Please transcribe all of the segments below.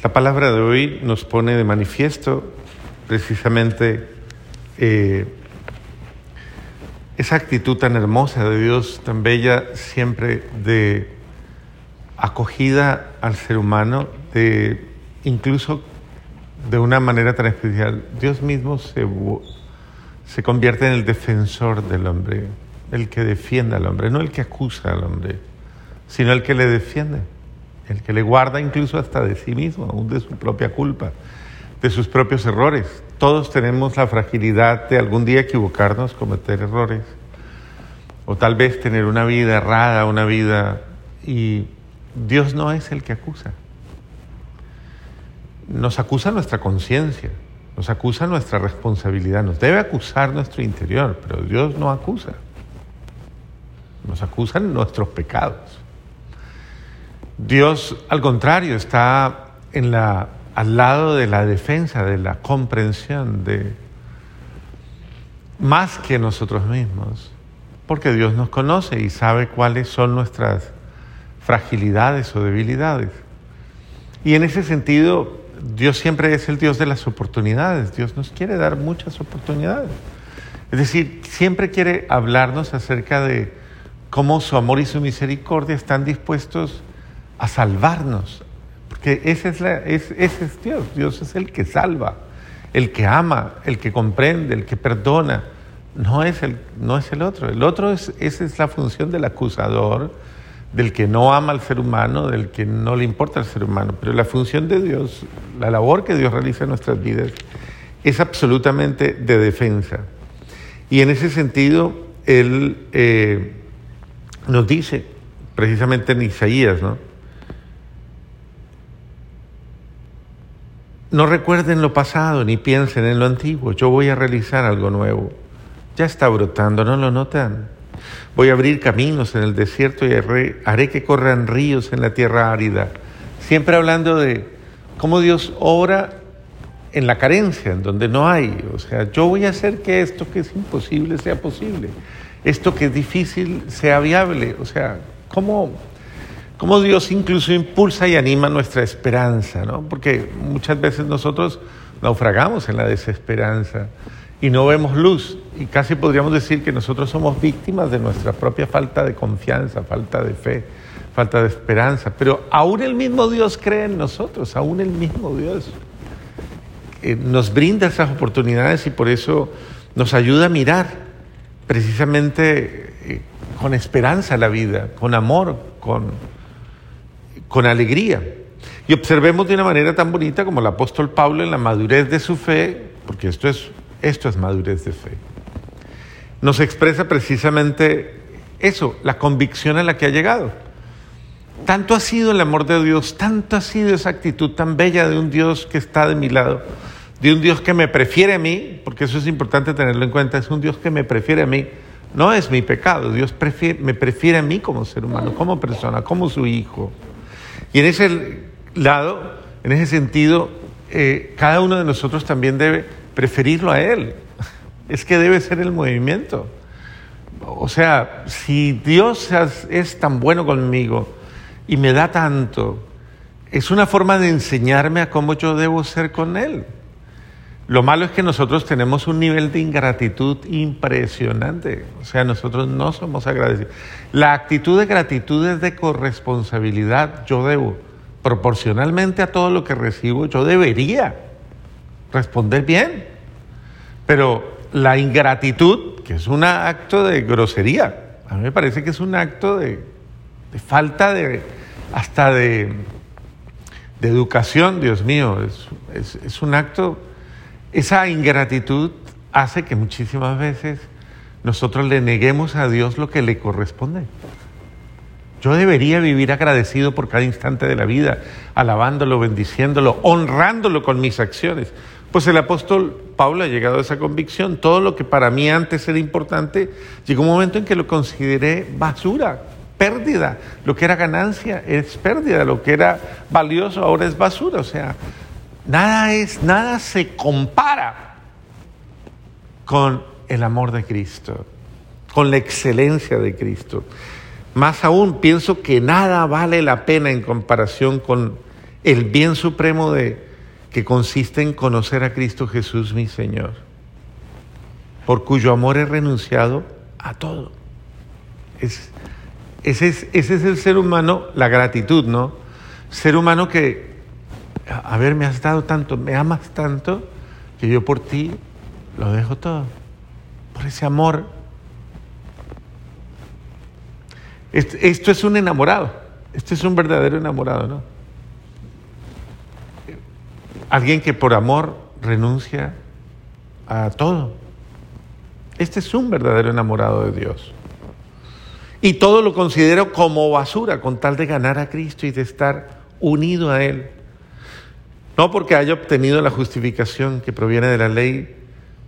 La palabra de hoy nos pone de manifiesto precisamente eh, esa actitud tan hermosa de Dios, tan bella siempre de acogida al ser humano, de incluso de una manera tan especial. Dios mismo se, se convierte en el defensor del hombre, el que defiende al hombre, no el que acusa al hombre, sino el que le defiende el que le guarda incluso hasta de sí mismo, aún de su propia culpa, de sus propios errores. Todos tenemos la fragilidad de algún día equivocarnos, cometer errores, o tal vez tener una vida errada, una vida... Y Dios no es el que acusa. Nos acusa nuestra conciencia, nos acusa nuestra responsabilidad, nos debe acusar nuestro interior, pero Dios no acusa. Nos acusan nuestros pecados. Dios, al contrario, está en la, al lado de la defensa, de la comprensión, de más que nosotros mismos, porque Dios nos conoce y sabe cuáles son nuestras fragilidades o debilidades. Y en ese sentido, Dios siempre es el Dios de las oportunidades. Dios nos quiere dar muchas oportunidades. Es decir, siempre quiere hablarnos acerca de cómo su amor y su misericordia están dispuestos a salvarnos. Porque ese es, es Dios. Dios es el que salva, el que ama, el que comprende, el que perdona. No es el, no es el otro. El otro es, esa es la función del acusador, del que no ama al ser humano, del que no le importa al ser humano. Pero la función de Dios, la labor que Dios realiza en nuestras vidas, es absolutamente de defensa. Y en ese sentido, Él eh, nos dice, precisamente en Isaías, ¿no? No recuerden lo pasado ni piensen en lo antiguo. Yo voy a realizar algo nuevo. Ya está brotando, ¿no lo notan? Voy a abrir caminos en el desierto y haré, que corran ríos en la tierra árida. Siempre hablando de cómo Dios obra en la carencia, en donde no hay. O sea, yo voy a hacer que esto que es imposible sea posible. Esto que es difícil sea viable. O sea, ¿cómo cómo Dios incluso impulsa y anima nuestra esperanza, ¿no? Porque muchas veces nosotros naufragamos en la desesperanza y no vemos luz y casi podríamos decir que nosotros somos víctimas de nuestra propia falta de confianza, falta de fe, falta de esperanza, pero aún el mismo Dios cree en nosotros, aún el mismo Dios eh, nos brinda esas oportunidades y por eso nos ayuda a mirar precisamente eh, con esperanza la vida, con amor, con con alegría. Y observemos de una manera tan bonita como el apóstol Pablo en la madurez de su fe, porque esto es, esto es madurez de fe. Nos expresa precisamente eso, la convicción a la que ha llegado. Tanto ha sido el amor de Dios, tanto ha sido esa actitud tan bella de un Dios que está de mi lado, de un Dios que me prefiere a mí, porque eso es importante tenerlo en cuenta, es un Dios que me prefiere a mí, no es mi pecado, Dios me prefiere a mí como ser humano, como persona, como su hijo. Y en ese lado, en ese sentido, eh, cada uno de nosotros también debe preferirlo a Él. Es que debe ser el movimiento. O sea, si Dios es tan bueno conmigo y me da tanto, es una forma de enseñarme a cómo yo debo ser con Él. Lo malo es que nosotros tenemos un nivel de ingratitud impresionante. O sea, nosotros no somos agradecidos. La actitud de gratitud es de corresponsabilidad. Yo debo, proporcionalmente a todo lo que recibo, yo debería responder bien. Pero la ingratitud, que es un acto de grosería, a mí me parece que es un acto de, falta de, hasta de, educación, Dios mío, es un acto esa ingratitud hace que muchísimas veces nosotros le neguemos a Dios lo que le corresponde. Yo debería vivir agradecido por cada instante de la vida, alabándolo, bendiciéndolo, honrándolo con mis acciones. Pues el apóstol Pablo ha llegado a esa convicción. Todo lo que para mí antes era importante, llegó un momento en que lo consideré basura, pérdida. Lo que era ganancia es pérdida, lo que era valioso ahora es basura. O sea, Nada es, nada se compara con el amor de Cristo, con la excelencia de Cristo. Más aún, pienso que nada vale la pena en comparación con el bien supremo de que consiste en conocer a Cristo Jesús mi Señor, por cuyo amor he renunciado a todo. Es, ese, es, ese es el ser humano, la gratitud, ¿no? Ser humano que, a ver, me has dado tanto, me amas tanto, que yo por ti lo dejo todo. Por ese amor. Esto es un enamorado. Este es un verdadero enamorado, ¿no? Alguien que por amor renuncia a todo. Este es un verdadero enamorado de Dios. Y todo lo considero como basura con tal de ganar a Cristo y de estar unido a Él. No porque haya obtenido la justificación que proviene de la ley,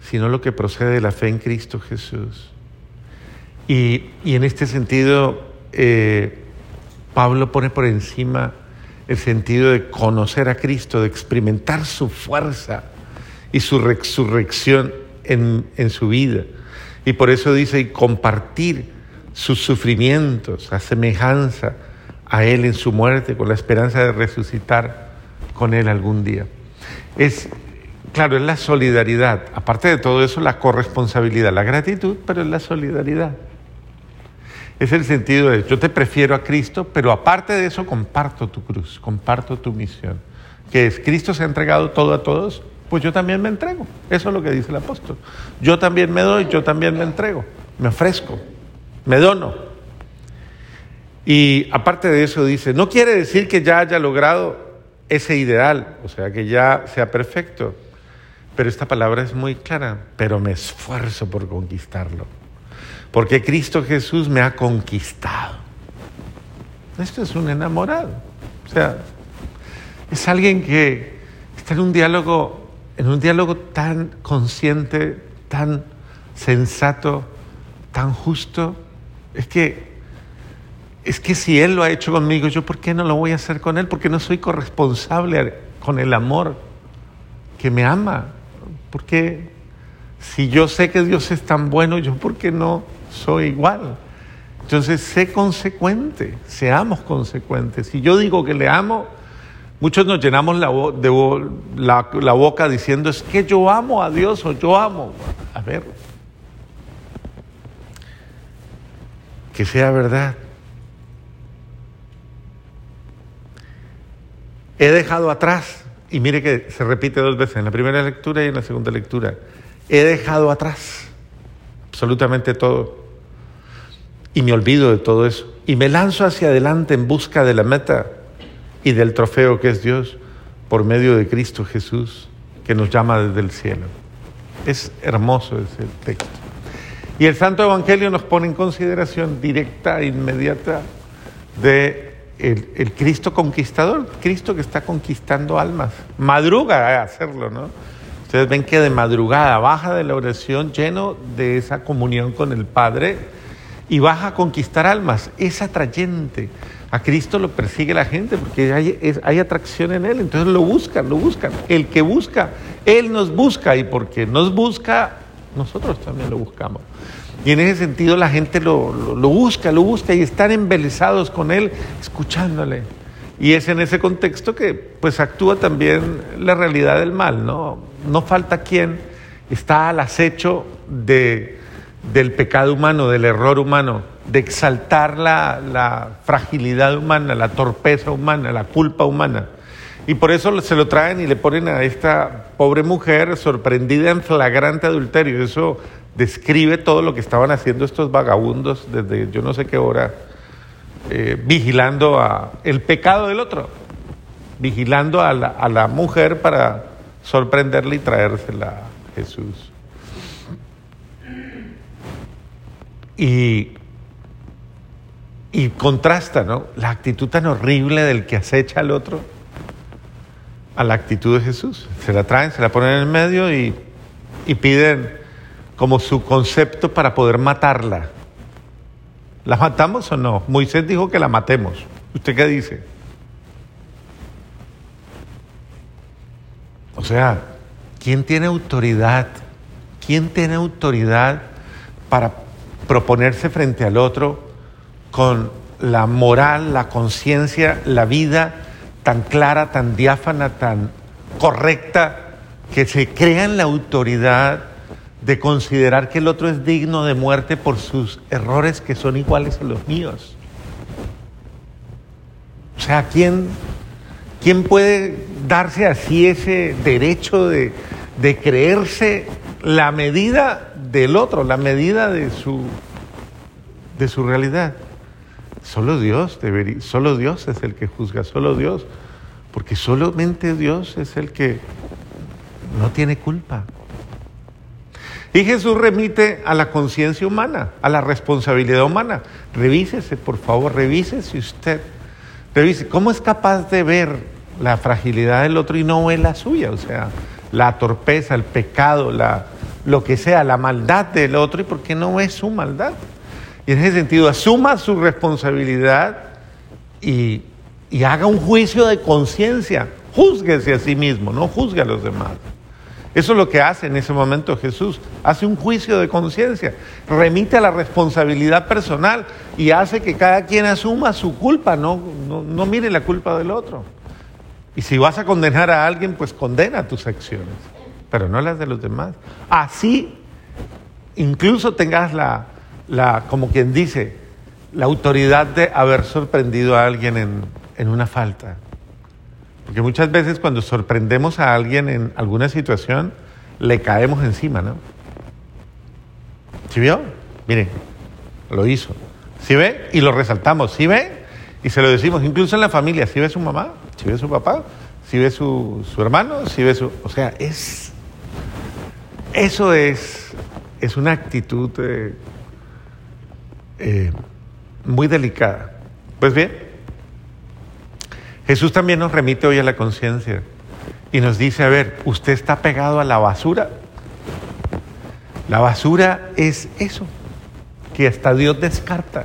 sino lo que procede de la fe en Cristo Jesús. Y, en este sentido, eh, Pablo pone por encima el sentido de conocer a Cristo, de experimentar su fuerza y su resurrección en, en su vida. Y por eso dice, y compartir sus sufrimientos, a semejanza a Él en su muerte, con la esperanza de resucitar con Él algún día. Es, claro, es la solidaridad. Aparte de todo eso, la corresponsabilidad, la gratitud, pero es la solidaridad. Es el sentido de, yo te prefiero a Cristo, pero aparte de eso, comparto tu cruz, comparto tu misión. Que es, Cristo se ha entregado todo a todos, pues yo también me entrego. Eso es lo que dice el apóstol. Yo también me doy, yo también me entrego, me ofrezco me dono. Y aparte de eso dice, no quiere decir que ya haya logrado ese ideal, o sea, que ya sea perfecto, pero esta palabra es muy clara, pero me esfuerzo por conquistarlo, porque Cristo Jesús me ha conquistado. Esto es un enamorado, o sea, es alguien que está en un diálogo, en un diálogo tan consciente, tan sensato, tan justo, es que, es que si Él lo ha hecho conmigo, yo ¿por qué no lo voy a hacer con Él? Porque no soy corresponsable con el amor que me ama. Porque si yo sé que Dios es tan bueno, yo ¿por qué no soy igual? Entonces, sé consecuente, seamos consecuentes. Si yo digo que le amo, muchos nos llenamos la, la boca diciendo, es que yo amo a Dios o yo amo. A ver, que sea verdad. He dejado atrás, y mire que se repite dos veces, en la primera lectura y en la segunda lectura, he dejado atrás absolutamente todo. Y me olvido de todo eso. Y me lanzo hacia adelante en busca de la meta y del trofeo que es Dios por medio de Cristo Jesús, que nos llama desde el cielo. Es hermoso ese texto. Y el Santo Evangelio nos pone en consideración directa e inmediata de el, Cristo conquistador, Cristo que está conquistando almas. Madruga a hacerlo, ¿no? Ustedes ven que de madrugada baja de la oración lleno de esa comunión con el Padre y baja a conquistar almas. Es atrayente. A Cristo lo persigue la gente porque hay, hay, atracción en Él. Entonces lo buscan, lo buscan. El que busca, Él nos busca y porque nos busca, nosotros también lo buscamos. Y en ese sentido la gente lo, busca, lo busca y están embelesados con él, escuchándole. Y es en ese contexto que pues actúa también la realidad del mal, ¿no? No falta quien está al acecho de, del pecado humano, del error humano, de exaltar la, la fragilidad humana, la torpeza humana, la culpa humana. Y por eso se lo traen y le ponen a esta pobre mujer sorprendida en flagrante adulterio. Eso describe todo lo que estaban haciendo estos vagabundos desde yo no sé qué hora, eh, vigilando a el pecado del otro, vigilando a la, a la mujer para sorprenderle y traérsela a Jesús. Y, y contrasta, ¿no? La actitud tan horrible del que acecha al otro a la actitud de Jesús. Se la traen, se la ponen en medio y, y piden como su concepto para poder matarla. ¿La matamos o no? Moisés dijo que la matemos. ¿Usted qué dice? O sea, ¿quién tiene autoridad? ¿Quién tiene autoridad para proponerse frente al otro con la moral, la conciencia, la vida tan clara, tan diáfana, tan correcta, que se crea en la autoridad de considerar que el otro es digno de muerte por sus errores que son iguales a los míos. O sea, ¿quién, quién puede darse así ese derecho de, de creerse la medida del otro, la medida de su, de su realidad? Solo Dios debería, solo Dios es el que juzga, solo Dios, porque solamente Dios es el que no tiene culpa. Y Jesús remite a la conciencia humana, a la responsabilidad humana. Revísese, por favor, revísese usted. Revise, ¿cómo es capaz de ver la fragilidad del otro y no ve la suya? O sea, la torpeza, el pecado, la, lo que sea, la maldad del otro y por qué no ve su maldad. Y en ese sentido, asuma su responsabilidad y, y haga un juicio de conciencia. Júzguese a sí mismo, no juzgue a los demás. Eso es lo que hace en ese momento Jesús. Hace un juicio de conciencia, remite a la responsabilidad personal y hace que cada quien asuma su culpa, no, no, mire la culpa del otro. Y si vas a condenar a alguien, pues condena tus acciones, pero no las de los demás. Así, incluso tengas la, la como quien dice, la autoridad de haber sorprendido a alguien en, en una falta. Porque muchas veces cuando sorprendemos a alguien en alguna situación, le caemos encima, ¿no? ¿Sí vio? Mire, lo hizo. ¿Sí ve? Y lo resaltamos. ¿Sí ve? Y se lo decimos, incluso en la familia. ¿Sí ve su mamá? ¿Sí ve su papá? ¿Sí ve su, hermano? ¿Sí ve su...? O sea, es... Eso es, es una actitud eh, eh, muy delicada. Pues bien, Jesús también nos remite hoy a la conciencia y nos dice, a ver, usted está pegado a la basura. La basura es eso, que hasta Dios descarta.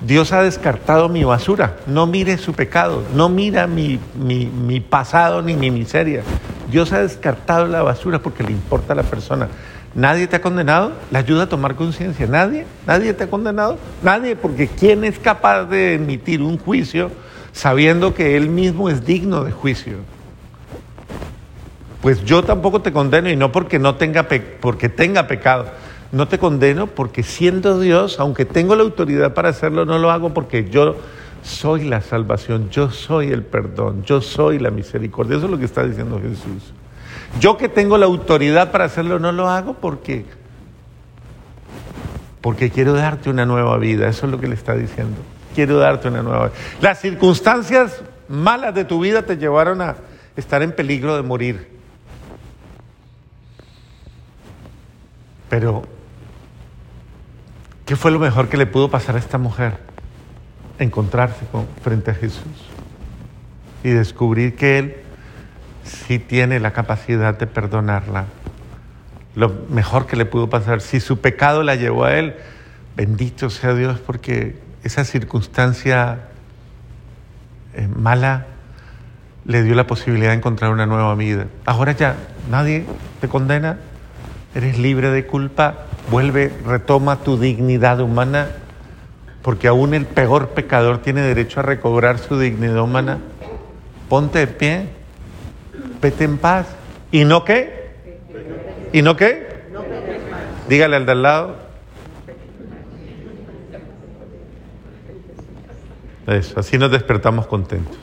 Dios ha descartado mi basura. No mire su pecado, no mira mi, mi, pasado ni mi miseria. Dios ha descartado la basura porque le importa a la persona. Nadie te ha condenado, le ayuda a tomar conciencia. Nadie, nadie te ha condenado, nadie, porque ¿quién es capaz de emitir un juicio sabiendo que Él mismo es digno de juicio. Pues yo tampoco te condeno y no porque no tenga, porque tenga pecado. No te condeno porque siendo Dios, aunque tengo la autoridad para hacerlo, no lo hago porque yo soy la salvación, yo soy el perdón, yo soy la misericordia. Eso es lo que está diciendo Jesús. Yo que tengo la autoridad para hacerlo, no lo hago porque porque quiero darte una nueva vida. Eso es lo que le está diciendo quiero darte una nueva vida. Las circunstancias malas de tu vida te llevaron a estar en peligro de morir. Pero, ¿qué fue lo mejor que le pudo pasar a esta mujer? Encontrarse con, frente a Jesús y descubrir que Él sí tiene la capacidad de perdonarla. Lo mejor que le pudo pasar, si su pecado la llevó a Él, bendito sea Dios porque esa circunstancia eh, mala le dio la posibilidad de encontrar una nueva vida. Ahora ya nadie te condena, eres libre de culpa, vuelve, retoma tu dignidad humana, porque aún el peor pecador tiene derecho a recobrar su dignidad humana. Ponte de pie, vete en paz. ¿Y no qué? ¿Y no qué? Dígale al de al lado, Eso, así nos despertamos contentos.